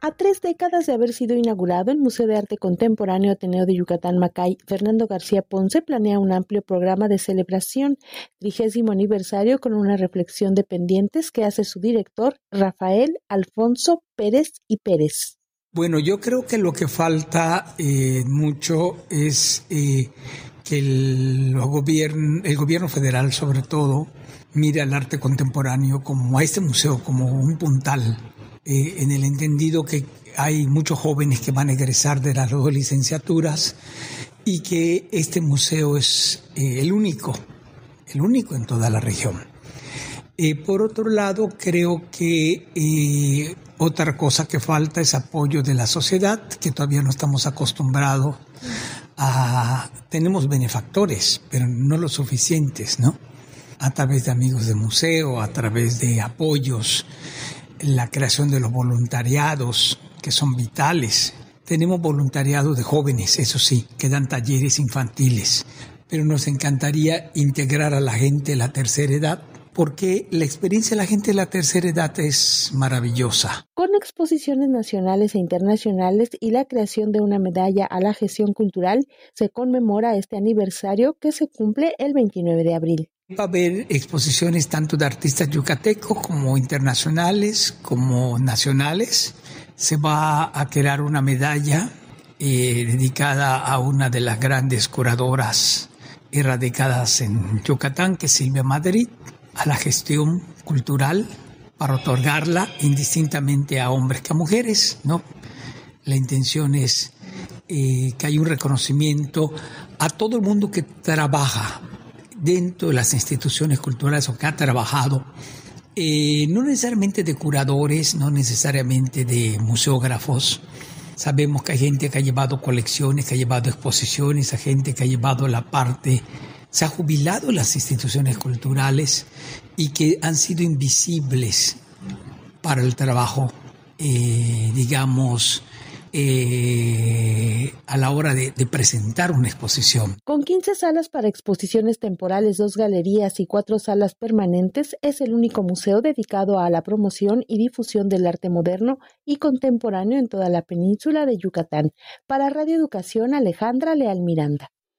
A tres décadas de haber sido inaugurado el Museo de Arte Contemporáneo Ateneo de Yucatán Macay, Fernando García Ponce planea un amplio programa de celebración, trigésimo aniversario con una reflexión de pendientes que hace su director Rafael Alfonso Pérez y Pérez. Bueno, yo creo que lo que falta eh, mucho es eh, que el, gobierno, el gobierno federal, sobre todo, mire al arte contemporáneo como a este museo como un puntal eh, en el entendido que hay muchos jóvenes que van a egresar de las dos licenciaturas y que este museo es eh, el único, el único en toda la región. Eh, por otro lado, creo que otra cosa que falta es apoyo de la sociedad, que todavía no estamos acostumbrados a... Tenemos benefactores, pero no lo suficientes, ¿no? A través de amigos de museo, a través de apoyos la creación de los voluntariados, que son vitales. Tenemos voluntariados de jóvenes, eso sí, que dan talleres infantiles, pero nos encantaría integrar a la gente de la tercera edad porque la experiencia de la gente de la tercera edad es maravillosa. Con exposiciones nacionales e internacionales y la creación de una medalla a la gestión cultural, se conmemora este aniversario que se cumple el 29 de abril. Va a haber exposiciones tanto de artistas yucatecos como internacionales, como nacionales. Se va a crear una medalla eh, dedicada a una de las grandes curadoras erradicadas en Yucatán, que es Silvia Madrid, a la gestión cultural para otorgarla indistintamente a hombres que a mujeres, ¿no? La intención es eh, que haya un reconocimiento a todo el mundo que trabaja dentro de las instituciones culturales o que ha trabajado, eh, no necesariamente de curadores, no necesariamente de museógrafos. Sabemos que hay gente que ha llevado colecciones, que ha llevado exposiciones, hay gente que ha llevado la parte, se ha jubilado las instituciones culturales y que han sido invisibles para el trabajo, eh, digamos, eh, a la hora de, de, presentar una exposición. Con 15 salas para exposiciones temporales, dos galerías y cuatro salas permanentes, es el único museo dedicado a la promoción y difusión del arte moderno y contemporáneo en toda la península de Yucatán. Para Radio Educación, Alejandra Leal Miranda.